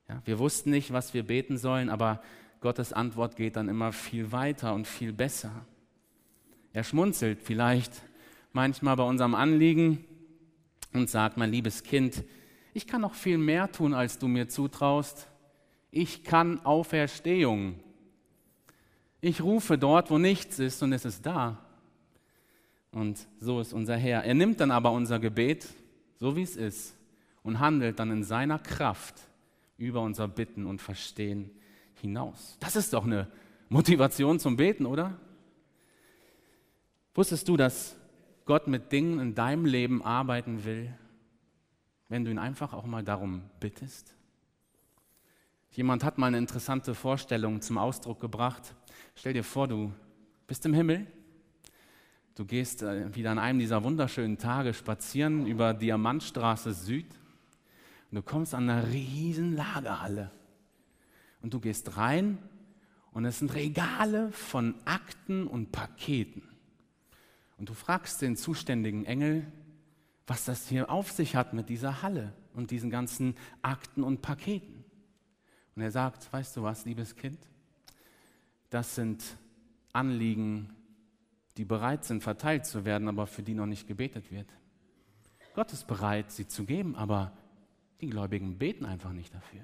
Ja, wir wussten nicht, was wir beten sollen, aber Gottes Antwort geht dann immer viel weiter und viel besser. Er schmunzelt vielleicht manchmal bei unserem Anliegen und sagt, mein liebes Kind, ich kann noch viel mehr tun, als du mir zutraust. Ich kann Auferstehung. Ich rufe dort, wo nichts ist und es ist da. Und so ist unser Herr. Er nimmt dann aber unser Gebet, so wie es ist, und handelt dann in seiner Kraft über unser Bitten und Verstehen hinaus. Das ist doch eine Motivation zum Beten, oder? Wusstest du, dass Gott mit Dingen in deinem Leben arbeiten will, wenn du ihn einfach auch mal darum bittest? Jemand hat mal eine interessante Vorstellung zum Ausdruck gebracht. Stell dir vor, du bist im Himmel, du gehst äh, wieder an einem dieser wunderschönen Tage spazieren über Diamantstraße Süd und du kommst an einer riesen Lagerhalle und du gehst rein und es sind Regale von Akten und Paketen. Und du fragst den zuständigen Engel, was das hier auf sich hat mit dieser Halle und diesen ganzen Akten und Paketen. Und er sagt, weißt du was, liebes Kind, das sind Anliegen, die bereit sind, verteilt zu werden, aber für die noch nicht gebetet wird. Gott ist bereit, sie zu geben, aber die Gläubigen beten einfach nicht dafür.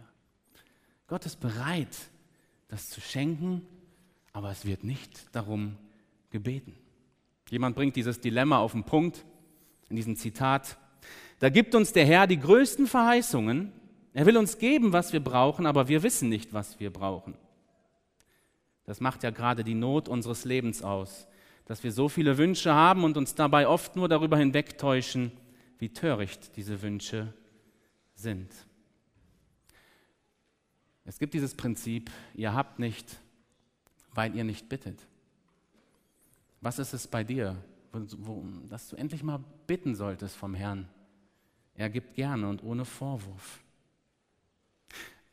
Gott ist bereit, das zu schenken, aber es wird nicht darum gebeten. Jemand bringt dieses Dilemma auf den Punkt in diesem Zitat. Da gibt uns der Herr die größten Verheißungen. Er will uns geben, was wir brauchen, aber wir wissen nicht, was wir brauchen. Das macht ja gerade die Not unseres Lebens aus, dass wir so viele Wünsche haben und uns dabei oft nur darüber hinwegtäuschen, wie töricht diese Wünsche sind. Es gibt dieses Prinzip, ihr habt nicht, weil ihr nicht bittet. Was ist es bei dir, wo, wo, dass du endlich mal bitten solltest vom Herrn? Er gibt gerne und ohne Vorwurf.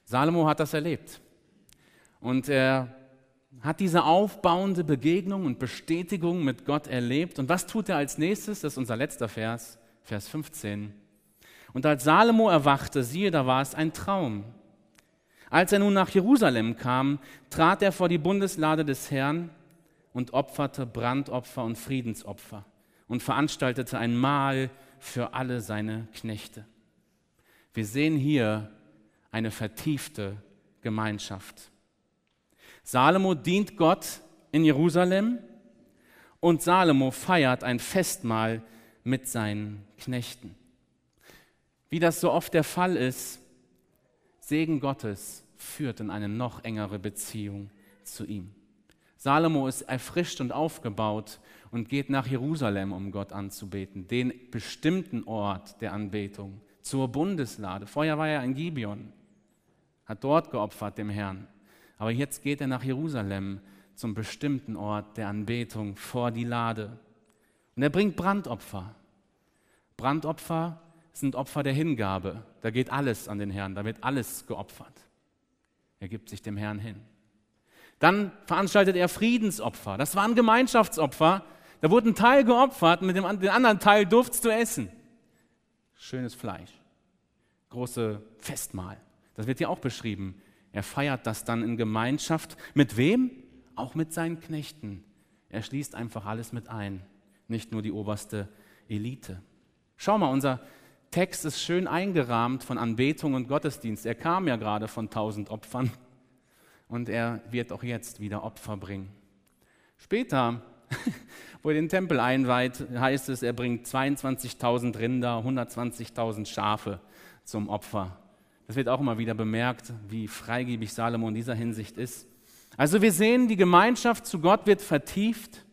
Salomo hat das erlebt. Und er hat diese aufbauende Begegnung und Bestätigung mit Gott erlebt. Und was tut er als nächstes? Das ist unser letzter Vers, Vers 15. Und als Salomo erwachte, siehe, da war es ein Traum. Als er nun nach Jerusalem kam, trat er vor die Bundeslade des Herrn und opferte Brandopfer und Friedensopfer und veranstaltete ein Mahl für alle seine Knechte. Wir sehen hier eine vertiefte Gemeinschaft. Salomo dient Gott in Jerusalem und Salomo feiert ein Festmahl mit seinen Knechten. Wie das so oft der Fall ist, Segen Gottes führt in eine noch engere Beziehung zu ihm. Salomo ist erfrischt und aufgebaut und geht nach Jerusalem, um Gott anzubeten, den bestimmten Ort der Anbetung, zur Bundeslade. Vorher war er in Gibeon, hat dort geopfert dem Herrn. Aber jetzt geht er nach Jerusalem zum bestimmten Ort der Anbetung vor die Lade. Und er bringt Brandopfer. Brandopfer sind Opfer der Hingabe. Da geht alles an den Herrn, da wird alles geopfert. Er gibt sich dem Herrn hin. Dann veranstaltet er Friedensopfer. Das waren Gemeinschaftsopfer. Da wurde ein Teil geopfert mit dem den anderen Teil durftest du essen. Schönes Fleisch. Große Festmahl. Das wird hier auch beschrieben. Er feiert das dann in Gemeinschaft. Mit wem? Auch mit seinen Knechten. Er schließt einfach alles mit ein, nicht nur die oberste Elite. Schau mal, unser Text ist schön eingerahmt von Anbetung und Gottesdienst. Er kam ja gerade von tausend Opfern und er wird auch jetzt wieder Opfer bringen. Später, wo er den Tempel einweiht, heißt es, er bringt 22.000 Rinder, 120.000 Schafe zum Opfer. Das wird auch immer wieder bemerkt, wie freigebig Salomo in dieser Hinsicht ist. Also wir sehen, die Gemeinschaft zu Gott wird vertieft.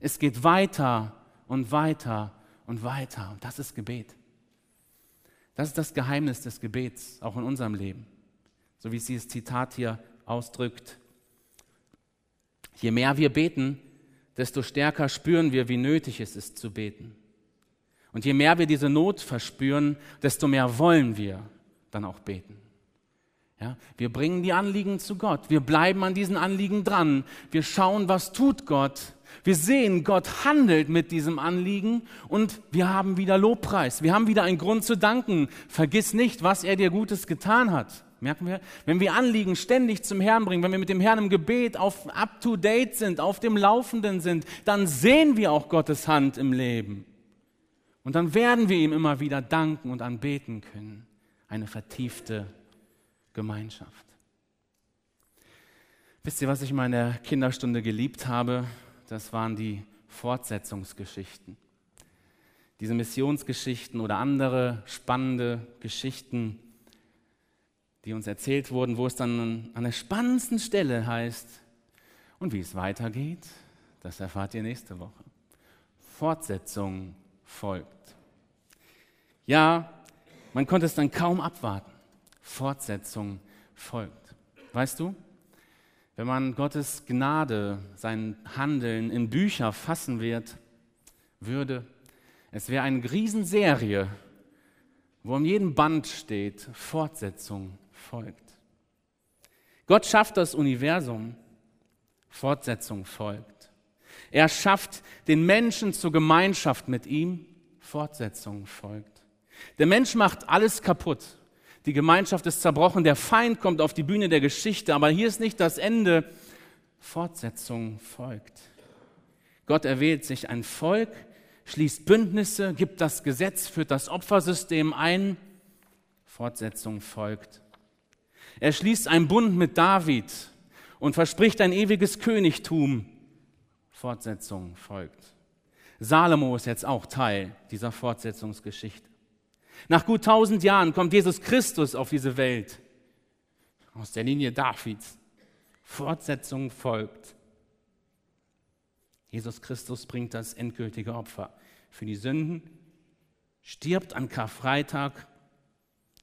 Es geht weiter und weiter und weiter. Und das ist Gebet. Das ist das Geheimnis des Gebets, auch in unserem Leben. So wie es dieses Zitat hier ausdrückt. Je mehr wir beten, desto stärker spüren wir, wie nötig es ist zu beten. Und je mehr wir diese Not verspüren, desto mehr wollen wir dann auch beten. Ja, wir bringen die Anliegen zu Gott. Wir bleiben an diesen Anliegen dran. Wir schauen, was tut Gott. Wir sehen, Gott handelt mit diesem Anliegen und wir haben wieder Lobpreis. Wir haben wieder einen Grund zu danken. Vergiss nicht, was er dir Gutes getan hat. merken wir, wenn wir Anliegen ständig zum Herrn bringen, wenn wir mit dem Herrn im Gebet auf up-to-date sind, auf dem Laufenden sind, dann sehen wir auch Gottes Hand im Leben. Und dann werden wir ihm immer wieder danken und anbeten können. Eine vertiefte Gemeinschaft. Wisst ihr, was ich in meiner Kinderstunde geliebt habe? Das waren die Fortsetzungsgeschichten. Diese Missionsgeschichten oder andere spannende Geschichten, die uns erzählt wurden, wo es dann an der spannendsten Stelle heißt, und wie es weitergeht, das erfahrt ihr nächste Woche. Fortsetzung folgt. Ja, man konnte es dann kaum abwarten. Fortsetzung folgt. Weißt du, wenn man Gottes Gnade, sein Handeln in Bücher fassen wird, würde, es wäre eine Riesenserie, wo in jedem Band steht, Fortsetzung folgt. Gott schafft das Universum, Fortsetzung folgt. Er schafft den Menschen zur Gemeinschaft mit ihm, Fortsetzung folgt. Der Mensch macht alles kaputt. Die Gemeinschaft ist zerbrochen, der Feind kommt auf die Bühne der Geschichte, aber hier ist nicht das Ende. Fortsetzung folgt. Gott erwählt sich ein Volk, schließt Bündnisse, gibt das Gesetz, führt das Opfersystem ein. Fortsetzung folgt. Er schließt einen Bund mit David und verspricht ein ewiges Königtum. Fortsetzung folgt. Salomo ist jetzt auch Teil dieser Fortsetzungsgeschichte. Nach gut tausend Jahren kommt Jesus Christus auf diese Welt. Aus der Linie Davids. Fortsetzung folgt. Jesus Christus bringt das endgültige Opfer für die Sünden, stirbt an Karfreitag.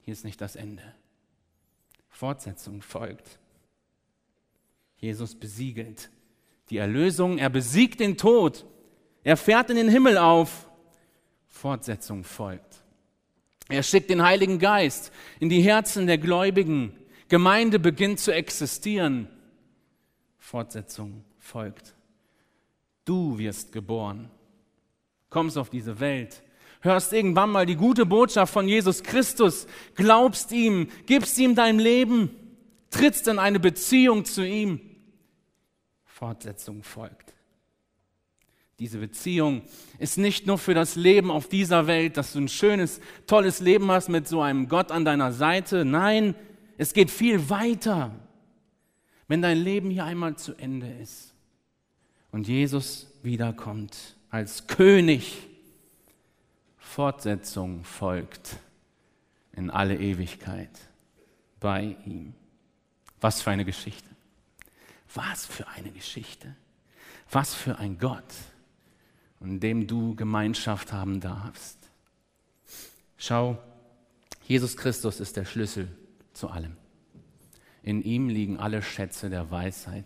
Hier ist nicht das Ende. Fortsetzung folgt. Jesus besiegelt die Erlösung, er besiegt den Tod, er fährt in den Himmel auf. Fortsetzung folgt. Er schickt den Heiligen Geist in die Herzen der Gläubigen. Gemeinde beginnt zu existieren. Fortsetzung folgt. Du wirst geboren, kommst auf diese Welt, hörst irgendwann mal die gute Botschaft von Jesus Christus, glaubst ihm, gibst ihm dein Leben, trittst in eine Beziehung zu ihm. Fortsetzung folgt. Diese Beziehung ist nicht nur für das Leben auf dieser Welt, dass du ein schönes, tolles Leben hast mit so einem Gott an deiner Seite. Nein, es geht viel weiter. Wenn dein Leben hier einmal zu Ende ist und Jesus wiederkommt als König, Fortsetzung folgt in alle Ewigkeit bei ihm. Was für eine Geschichte. Was für eine Geschichte. Was für ein Gott in dem du Gemeinschaft haben darfst. Schau, Jesus Christus ist der Schlüssel zu allem. In ihm liegen alle Schätze der Weisheit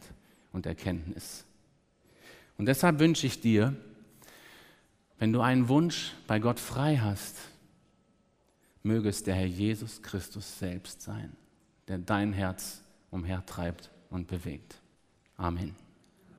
und Erkenntnis. Und deshalb wünsche ich dir, wenn du einen Wunsch bei Gott frei hast, möge es der Herr Jesus Christus selbst sein, der dein Herz umhertreibt und bewegt. Amen.